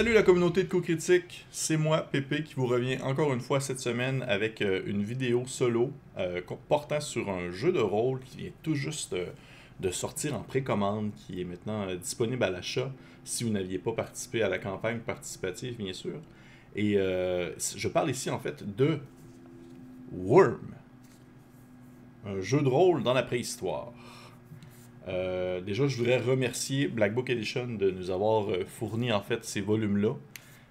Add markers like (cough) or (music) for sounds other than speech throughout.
Salut la communauté de co-critique, c'est moi, Pépé, qui vous revient encore une fois cette semaine avec euh, une vidéo solo euh, portant sur un jeu de rôle qui vient tout juste euh, de sortir en précommande, qui est maintenant disponible à l'achat si vous n'aviez pas participé à la campagne participative, bien sûr. Et je parle ici en fait de Worm, un jeu de rôle dans la préhistoire. Euh, déjà, je voudrais remercier Black Book Edition de nous avoir euh, fourni en fait ces volumes-là.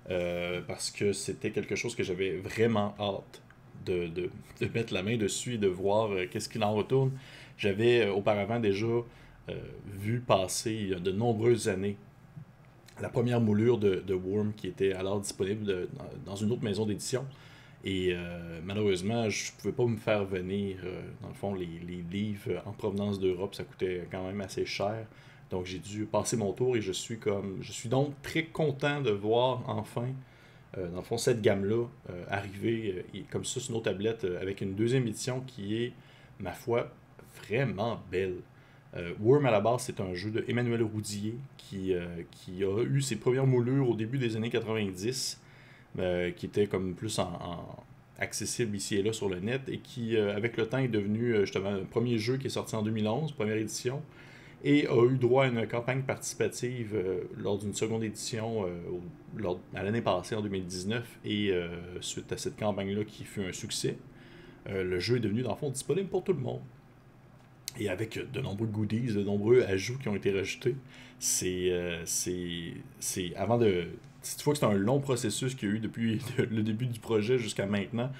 Euh, parce que c'était quelque chose que j'avais vraiment hâte de, de, mettre la main dessus et de voir qu'est-ce qu'il en retourne. J'avais auparavant déjà vu passer il y a de nombreuses années la première moulure de, de Worm qui était alors disponible dans une autre maison d'édition. Et euh, malheureusement, je pouvais pas me faire venir, euh, dans le fond, les, livres en provenance d'Europe, ça coûtait quand même assez cher. Donc j'ai dû passer mon tour et je suis comme. Je suis donc très content de voir enfin, euh, dans le fond, cette gamme-là arriver comme ça sur nos tablettes avec une deuxième édition qui est, ma foi, vraiment belle. Worm à la base, c'est un jeu de Emmanuel Roudier qui, qui a eu ses premières moulures au début des années 90 euh, qui était comme plus en, accessible ici et là sur le net et qui, euh, avec le temps, est devenu euh, justement le premier jeu qui est sorti en 2011, première édition, et a eu droit à une campagne participative lors d'une seconde édition à l'année passée, en 2019, et suite à cette campagne-là qui fut un succès, le jeu est devenu, dans le fond, disponible pour tout le monde. Et avec de nombreux goodies, de nombreux ajouts qui ont été rajoutés, c'est, c'est, avant de, si tu vois que c'est un long processus qu'il y a eu depuis (laughs) le début du projet jusqu'à maintenant,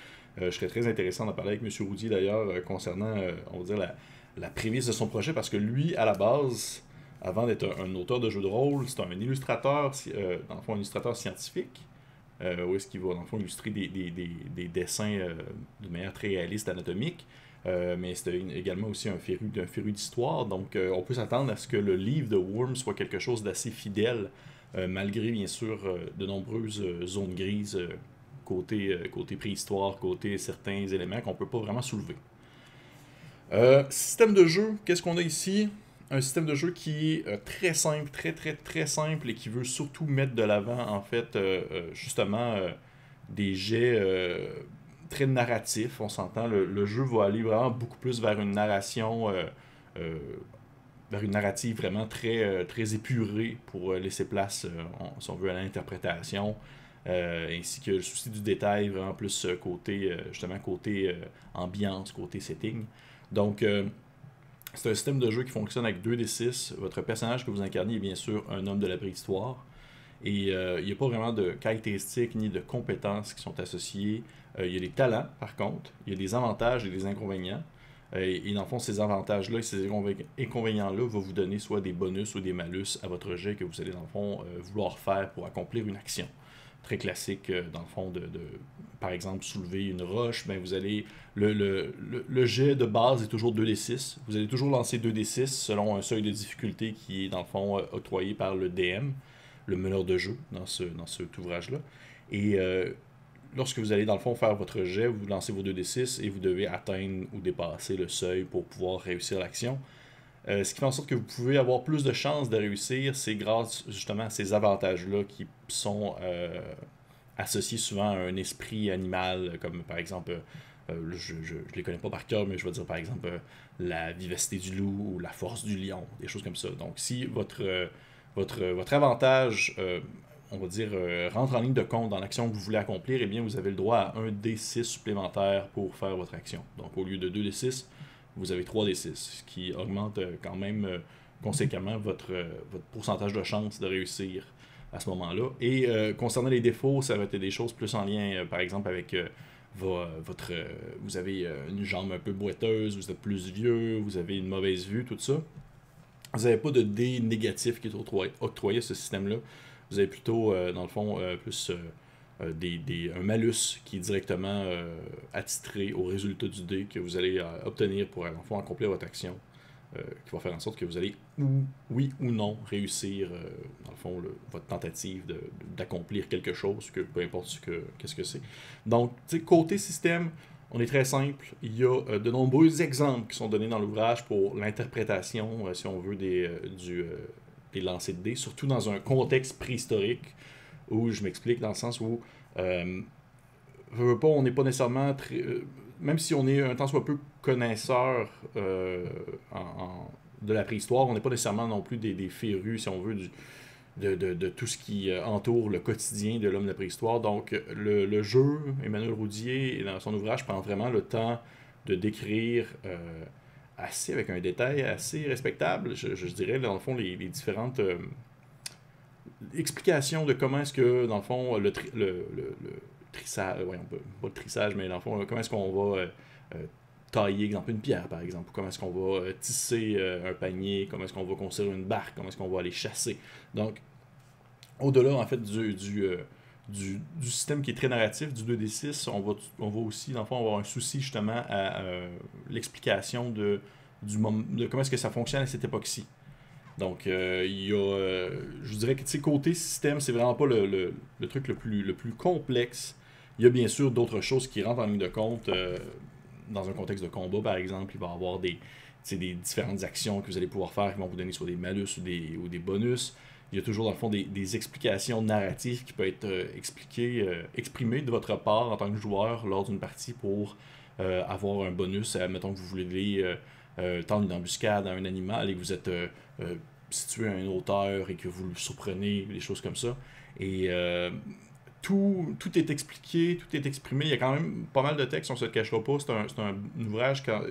euh, je serais très intéressant d'en parler avec M. Roudier d'ailleurs euh, concernant, euh, on va dire, la, la, prémisse de son projet parce que lui, à la base, avant d'être un, auteur de jeux de rôle, c'est un illustrateur, dans le fond, un illustrateur scientifique. où est-ce qu'il va, dans le fond, illustrer des, des, des, des dessins de manière très réaliste, anatomique. mais c'était également aussi un féru, un d'histoire. Donc, on peut s'attendre à ce que le livre de Worm soit quelque chose d'assez fidèle malgré bien sûr euh, de nombreuses euh, zones grises côté, côté préhistoire, côté certains éléments qu'on ne peut pas vraiment soulever. système de jeu, qu'est-ce qu'on a ici? Un système de jeu qui est très simple, très très très simple et qui veut surtout mettre de l'avant en fait justement des jets très narratifs. On s'entend, le, le, jeu va aller vraiment beaucoup plus vers une narration vers une narrative vraiment très, euh, très épurée pour euh, laisser place, euh, si on veut, à l'interprétation. ainsi que le souci du détail, vraiment plus côté, justement, côté ambiance, côté setting. Donc, c'est un système de jeu qui fonctionne avec 2d6. Votre personnage que vous incarnez est bien sûr un homme de la préhistoire. Et il n'y a pas vraiment de caractéristiques ni de compétences qui sont associées. Il y a des talents, par contre. Il y a des avantages et des inconvénients. Euh, et, dans le fond, ces avantages-là et ces inconvénients-là vont vous donner soit des bonus ou des malus à votre jet que vous allez, dans le fond, euh, vouloir faire pour accomplir une action. Très classique, euh, dans le fond, de, par exemple, soulever une roche, ben vous allez. Le, le, le, jet de base est toujours 2d6. Vous allez toujours lancer 2d6 selon un seuil de difficulté qui est, dans le fond, octroyé par le DM, le meneur de jeu, dans, ce, dans cet ouvrage-là. Et lorsque vous allez dans le fond faire votre jet, vous lancez vos 2d6 et vous devez atteindre ou dépasser le seuil pour pouvoir réussir l'action. Euh, ce qui fait en sorte que vous pouvez avoir plus de chances de réussir, c'est grâce justement à ces avantages-là qui sont euh, associés souvent à un esprit animal, comme par exemple, euh, je ne les connais pas par cœur, mais je vais dire par exemple la vivacité du loup ou la force du lion, des choses comme ça. Donc si votre, votre, votre avantage on va dire, euh, rentre en ligne de compte dans l'action que vous voulez accomplir, eh bien, vous avez le droit à un D6 supplémentaire pour faire votre action. Donc, au lieu de 2 D6, vous avez 3 D6, ce qui augmente euh, quand même euh, conséquemment votre, pourcentage de chance de réussir à ce moment-là. Et concernant les défauts, ça va être des choses plus en lien, par exemple, avec votre, vous avez une jambe un peu boiteuse, vous êtes plus vieux, vous avez une mauvaise vue, tout ça. Vous n'avez pas de dé négatif qui est octroyé à ce système-là vous avez plutôt, euh, dans le fond, euh, plus euh, des, un malus qui est directement attitré au résultat du dé que vous allez obtenir pour, en fond, accomplir votre action. qui va faire en sorte que vous allez, oui ou non, réussir, dans le fond, votre tentative d'accomplir quelque chose, que, peu importe ce que, qu'est-ce que c'est. Donc, côté système, on est très simple. Il y a de nombreux exemples qui sont donnés dans l'ouvrage pour l'interprétation, si on veut, des, du, des lancers de dés, surtout dans un contexte préhistorique où je m'explique dans le sens où euh, pas, on n'est pas nécessairement très, même si on est un tant soit peu connaisseur en, de la préhistoire, on n'est pas nécessairement non plus des, des férus, si on veut, de, de, de, tout ce qui entoure le quotidien de l'homme de la préhistoire. Donc, le, jeu, Emmanuel Roudier, dans son ouvrage, prend vraiment le temps de décrire assez avec un détail assez respectable, je, dirais, dans le fond, les, différentes euh, explications de comment est-ce que, dans le fond, le, le, trissage, pas le trissage, mais dans le fond, comment est-ce qu'on va euh, euh, tailler, exemple, une pierre, par exemple, comment est-ce qu'on va tisser un panier, comment est-ce qu'on va construire une barque, comment est-ce qu'on va aller chasser. Donc, au-delà, en fait, du, du du, système qui est très narratif, du 2D6, on va, on va aussi, dans le fond, avoir un souci justement à euh, l'explication de, comment est-ce que ça fonctionne à cette époque-ci. Donc, euh, il y a, euh, je dirais que côté système, c'est vraiment pas le, le, le, truc le plus, le plus complexe. Il y a bien sûr d'autres choses qui rentrent en ligne de compte. dans un contexte de combat, par exemple, il va y avoir des, des différentes actions que vous allez pouvoir faire qui vont vous donner soit des malus ou des, ou des bonus il y a toujours dans le fond des, explications narratives qui peuvent être euh, expliquées, euh, exprimées de votre part en tant que joueur lors d'une partie pour euh, avoir un bonus. Mettons que vous voulez tendre une embuscade à un animal et que vous êtes situé à une hauteur et que vous le surprenez, des choses comme ça. Et tout, tout est expliqué, tout est exprimé. Il y a quand même pas mal de textes, on se le cachera pas. C'est un, un, ouvrage quand,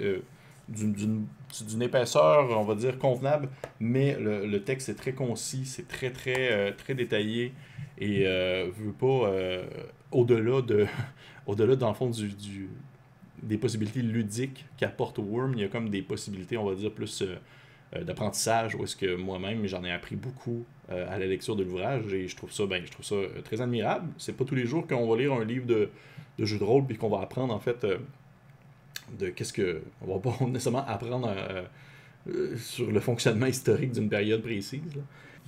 d'une épaisseur, on va dire, convenable, mais le, le texte est très concis, c'est très, très, euh, très détaillé et euh, veut pas, euh, au-delà de, (laughs) au-delà, dans le fond, du, du des possibilités ludiques qu'apporte Worm, il y a comme des possibilités, on va dire, plus euh, d'apprentissage, où est-ce que moi-même, j'en ai appris beaucoup à la lecture de l'ouvrage et je trouve ça, ben, je trouve ça très admirable. C'est pas tous les jours qu'on va lire un livre de, de jeu de rôle puis qu'on va apprendre, en fait de qu'est-ce que. On va pas (laughs) nécessairement apprendre euh, euh, sur le fonctionnement historique d'une période précise.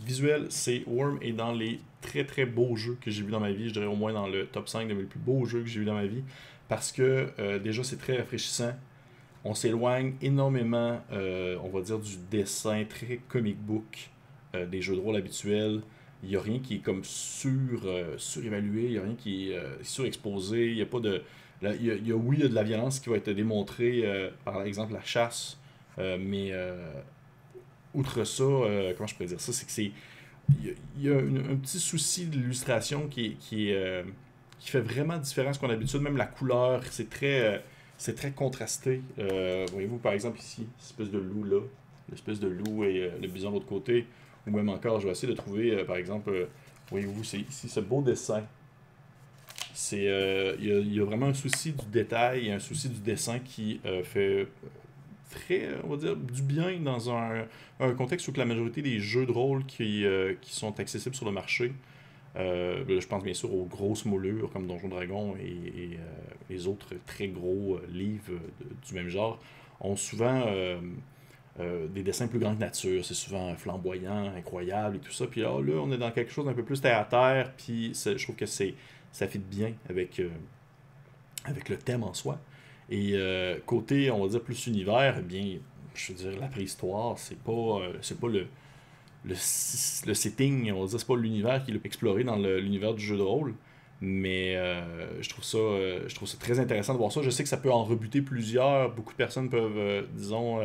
Visuel, c'est Worm est dans les très très beaux jeux que j'ai vu dans ma vie. Je dirais au moins dans le top 5 de mes plus beaux jeux que j'ai vu dans ma vie. Parce que euh, déjà c'est très rafraîchissant. On s'éloigne énormément, on va dire, du dessin très comic book des jeux de rôle habituels. Il n'y a rien qui est comme sur, surévalué, il n'y a rien qui est surexposé, il n'y a pas de il y, a, oui, il y a de la violence qui va être démontrée, euh, par exemple la chasse, euh, mais euh, outre ça, comment je pourrais dire ça, c'est que c'est. Il y a, un petit souci de l'illustration qui, qui, qui fait vraiment différent de ce qu'on a l'habitude. Même la couleur, c'est très, c'est très contrasté. Voyez-vous, par exemple, ici, l'espèce de loup là, l'espèce de loup et le bison de l'autre côté. Ou même encore, je vais essayer de trouver, par exemple, voyez-vous, c'est ce beau dessin c'est euh, il y, a vraiment un souci du détail et un souci du dessin qui euh, fait très, on va dire, du bien dans un, contexte où la majorité des jeux de rôle qui, euh, qui sont accessibles sur le marché, je pense bien sûr aux grosses moulures comme Donjon Dragon et, les autres très gros livres du même genre, ont souvent des dessins plus grands que nature. C'est souvent flamboyant, incroyable et tout ça. Puis là, là, on est dans quelque chose d'un peu plus terre à terre. Puis je trouve que c'est ça fit bien avec, euh, avec le thème en soi. Et euh, côté, on va dire, plus univers, eh bien, je veux dire, la préhistoire, c'est pas, euh, c'est pas le, le, le, setting, on va dire, c'est pas l'univers qui est exploré dans l'univers du jeu de rôle. Mais je, trouve ça, je trouve ça très intéressant de voir ça. Je sais que ça peut en rebuter plusieurs. Beaucoup de personnes peuvent, disons,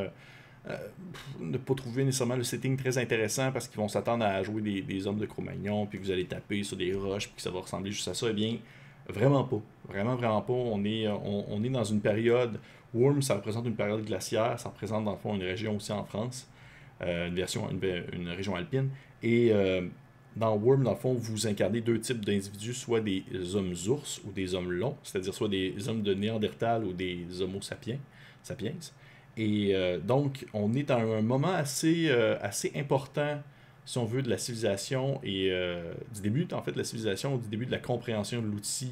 ne pas trouver nécessairement le setting très intéressant parce qu'ils vont s'attendre à jouer des, hommes de Cro-Magnon, puis vous allez taper sur des roches, puis que ça va ressembler juste à ça. Eh bien, vraiment pas. Vraiment, vraiment pas. On est, on, on est dans une période. Worm, ça représente une période glaciaire. Ça représente, dans le fond, une région aussi en France. Euh, une, version, une, région alpine. Et euh, dans Worm, dans le fond, vous incarnez deux types d'individus, soit des hommes ours ou des hommes longs, c'est-à-dire soit des hommes de Néandertal ou des homo sapiens. sapiens. Et euh, donc, on est à un moment assez, euh, assez important, si on veut, de la civilisation et euh, du début, en fait, de la civilisation, du début de la compréhension de l'outil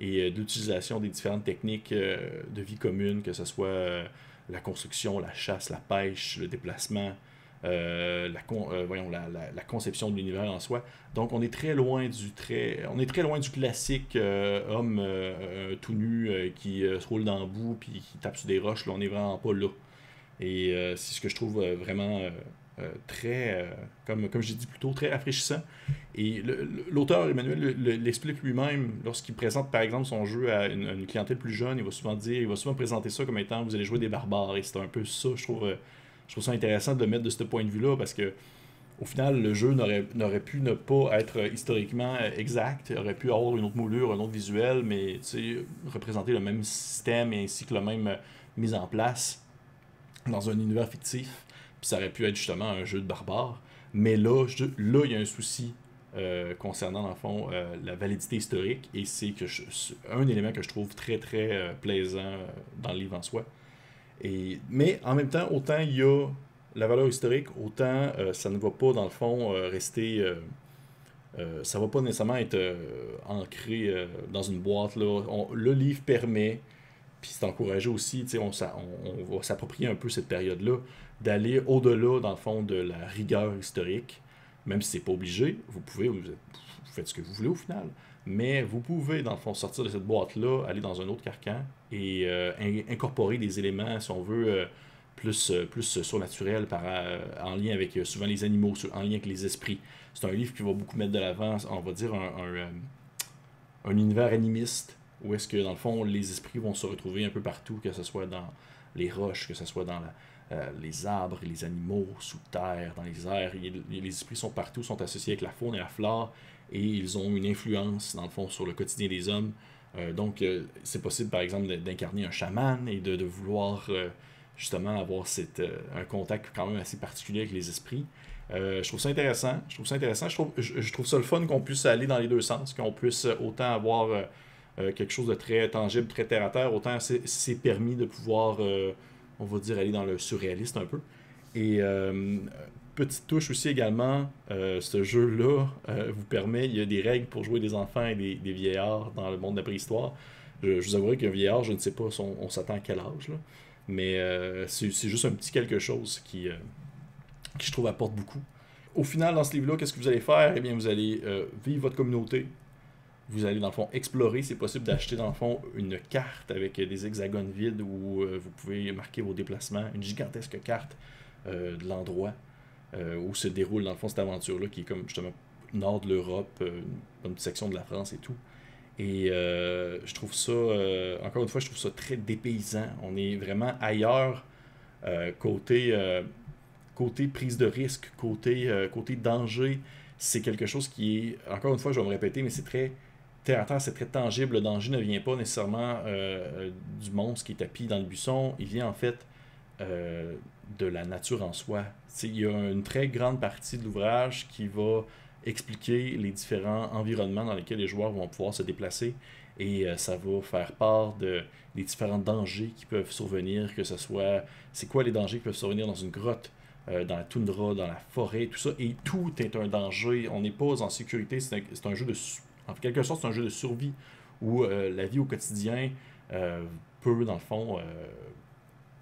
et de l'utilisation des différentes techniques de vie commune, que ce soit la construction, la chasse, la pêche, le déplacement, la, voyons, la, la, conception de l'univers en soi. Donc on est très loin du très on est très loin du classique homme tout nu qui se roule dans le bout puis qui tape sur des roches. Là, on est vraiment pas là. Et euh, c'est ce que je trouve euh, vraiment, euh, très, comme, comme j'ai dit plus tôt, très rafraîchissant. Et l'auteur Emmanuel l'explique lui-même lorsqu'il présente par exemple son jeu à une, clientèle plus jeune. Il va souvent dire, il va souvent présenter ça comme étant vous allez jouer des barbares. Et c'est un peu ça, je trouve, je trouve ça intéressant de le mettre de ce point de vue-là parce que au final, le jeu n'aurait pu ne pas être historiquement exact, il aurait pu avoir une autre moulure, un autre visuel, mais représenter le même système ainsi que la même euh, mise en place dans un univers fictif. Puis ça aurait pu être justement un jeu de barbares. Mais là, là il y a un souci euh, concernant, dans le fond, euh, la validité historique. Et c'est que un élément que je trouve très, très plaisant dans le livre en soi. Mais en même temps, autant il y a la valeur historique, autant euh, ça ne va pas, dans le fond, euh, rester. Euh, ça ne va pas nécessairement être ancré dans une boîte. Là. le livre permet, puis c'est encouragé aussi, on, on, va s'approprier un peu cette période-là, d'aller au-delà, dans le fond, de la rigueur historique, même si c'est pas obligé. Vous pouvez, vous, faites ce que vous voulez au final, mais vous pouvez, dans le fond, sortir de cette boîte-là, aller dans un autre carcan et incorporer des éléments, si on veut plus, euh, plus surnaturel par, euh, en lien avec euh, souvent les animaux, en lien avec les esprits. C'est un livre qui va beaucoup mettre de l'avant, on va dire, un, un, univers animiste, où est-ce que, dans le fond, les esprits vont se retrouver un peu partout, que ce soit dans les roches, que ce soit dans les arbres, les animaux, sous terre, dans les airs. Les, esprits sont partout, sont associés avec la faune et la flore, et ils ont une influence, dans le fond, sur le quotidien des hommes. donc, c'est possible, par exemple, d'incarner un chaman et de, vouloir justement avoir euh, un contact quand même assez particulier avec les esprits. Euh, je trouve ça intéressant. Je trouve ça intéressant. Je trouve, je, trouve ça le fun qu'on puisse aller dans les deux sens, qu'on puisse autant avoir euh, quelque chose de très tangible, très terre à terre, autant c'est permis de pouvoir, on va dire, aller dans le surréaliste un peu. Et petite touche aussi également, ce jeu-là vous permet, il y a des règles pour jouer des enfants et des, vieillards dans le monde de la préhistoire. Je, je vous avouerai qu'un vieillard, je ne sais pas on, on s'attend à quel âge. Là. Mais euh, c'est juste un petit quelque chose qui, euh, qui, je trouve, apporte beaucoup. Au final, dans ce livre-là, qu'est-ce que vous allez faire? Eh bien, vous allez euh, vivre votre communauté. Vous allez, dans le fond, explorer. C'est possible d'acheter, dans le fond, une carte avec des hexagones vides où vous pouvez marquer vos déplacements. Une gigantesque carte de l'endroit où se déroule, dans le fond, cette aventure-là, qui est comme, justement, nord de l'Europe, une petite section de la France et tout. Et euh, je trouve ça, euh, encore une fois, je trouve ça très dépaysant. On est vraiment ailleurs euh, côté, côté prise de risque, côté, côté danger. C'est quelque chose qui est, encore une fois, je vais me répéter, mais c'est très terre c'est très tangible. Le danger ne vient pas nécessairement du monstre qui est tapis dans le buisson. Il vient en fait de la nature en soi. il y a une très grande partie de l'ouvrage qui va expliquer les différents environnements dans lesquels les joueurs vont pouvoir se déplacer et euh, ça va faire part de, des différents dangers qui peuvent survenir, que ce soit, c'est quoi les dangers qui peuvent survenir dans une grotte, euh, dans la toundra, dans la forêt, tout ça, et tout est un danger, on n'est pas en sécurité, c'est un, jeu de, en quelque sorte, c'est un jeu de survie où euh, la vie au quotidien peut, dans le fond,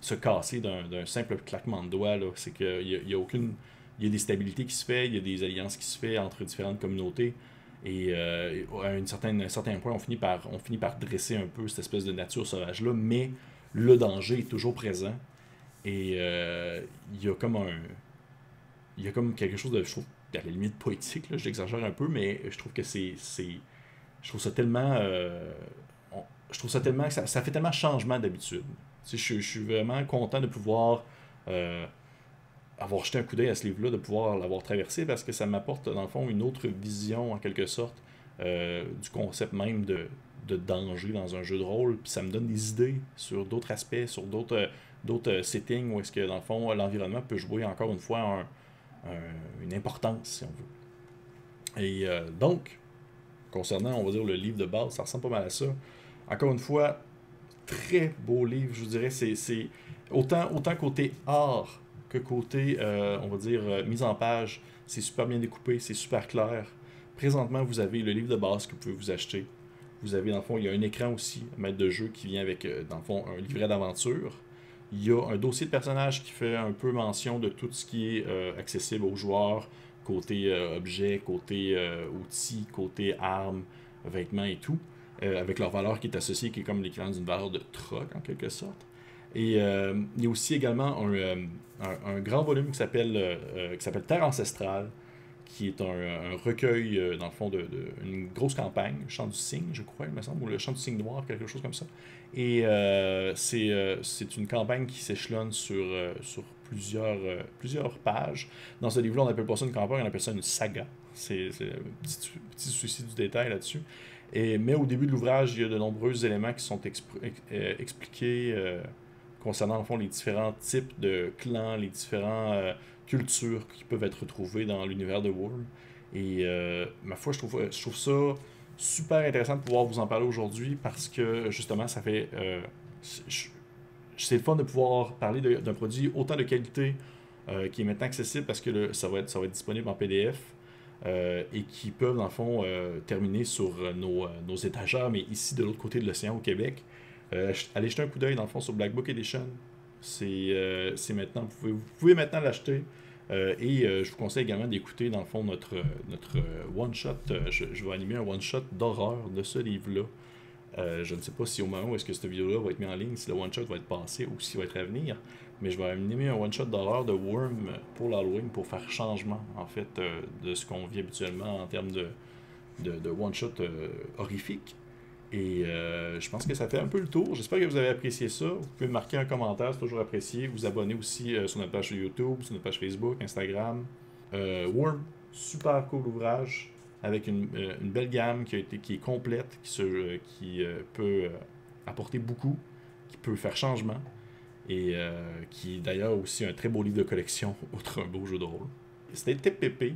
se casser d'un simple claquement de doigts, c'est qu'il n'y a, y a aucune il y a des stabilités qui se font, il y a des alliances qui se font entre différentes communautés. Et euh, à une certaine, un certain point, on finit, par, on finit par dresser un peu cette espèce de nature sauvage-là, mais le danger est toujours présent. Et euh, il y a comme un. Il y a comme quelque chose de. Je trouve, à la limite poétique, j'exagère un peu, mais je trouve que c'est. Je trouve ça tellement. Euh, je trouve ça tellement. Ça, ça fait tellement changement d'habitude. Je, je, suis vraiment content de pouvoir avoir jeté un coup d'œil à ce livre-là, de pouvoir l'avoir traversé, parce que ça m'apporte, dans le fond, une autre vision, en quelque sorte, euh, du concept même de, danger dans un jeu de rôle. Puis ça me donne des idées sur d'autres aspects, sur d'autres d'autres settings où est-ce que, dans le fond, l'environnement peut jouer, encore une fois, une importance, si on veut. Et euh, donc, concernant, on va dire, le livre de base, ça ressemble pas mal à ça. Encore une fois, très beau livre, je vous dirais. C'est autant, autant côté art que côté, euh, on va dire, euh, mise en page, c'est super bien découpé, c'est super clair. Présentement, vous avez le livre de base que vous pouvez vous acheter. Vous avez, dans le fond, il y a un écran aussi, un maître de jeu qui vient avec, euh, dans le fond, un livret d'aventure. Il y a un dossier de personnage qui fait un peu mention de tout ce qui est accessible aux joueurs, côté objets, côté outils, côté armes, vêtements et tout, avec leur valeur qui est associée, qui est comme l'équivalent d'une valeur de troc en quelque sorte. Et il y a aussi également un, un, grand volume qui s'appelle qui s'appelle Terre ancestrale, qui est un, recueil, dans le fond, de, une grosse campagne, Chant du Cygne, je crois, il me semble, ou le Chant du Cygne noir, quelque chose comme ça. Et c'est une campagne qui s'échelonne sur, sur plusieurs, plusieurs pages. Dans ce livre-là, on n'appelle pas ça une campagne, on appelle ça une saga. C'est un petit, souci du détail là-dessus. Mais au début de l'ouvrage, il y a de nombreux éléments qui sont euh, expliqués euh, concernant fond, les différents types de clans, les différentes euh, cultures qui peuvent être retrouvées dans l'univers de Worm. Et ma foi, je trouve, ça super intéressant de pouvoir vous en parler aujourd'hui parce que justement, ça fait. c'est le fun de pouvoir parler d'un produit autant de qualité qui est maintenant accessible parce que ça va être disponible en PDF. Euh, et qui peuvent, dans le fond, euh, terminer sur euh, nos, nos, étagères, mais ici, de l'autre côté de l'océan, au Québec. allez jeter un coup d'œil, dans le fond, sur Black Book Edition. C'est maintenant, vous pouvez, maintenant l'acheter. et je vous conseille également d'écouter, dans le fond, notre, notre one-shot. Je, je, vais animer un one-shot d'horreur de ce livre-là. je ne sais pas si au moment où est-ce que cette vidéo-là va être mise en ligne, si le one-shot va être passé ou s'il va être à venir mais je vais animer un one-shot d'horreur de Worm pour l'Halloween pour faire changement, en fait, euh, de ce qu'on vit habituellement en termes de, de, one-shot euh, horrifique. Et euh, je pense que ça fait un peu le tour. J'espère que vous avez apprécié ça. Vous pouvez marquer un commentaire, c'est toujours apprécié. Vous abonner aussi sur notre page YouTube, sur notre page Facebook, Instagram. Worm, super cool ouvrage avec une, belle gamme qui, a été, qui est complète, qui, se, qui peut apporter beaucoup, qui peut faire changement et euh, qui est d'ailleurs aussi un très beau livre de collection, outre un beau jeu de rôle. C'était TPP,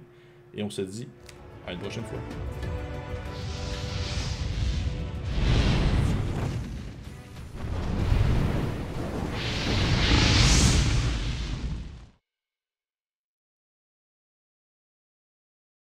et on se dit à une prochaine fois.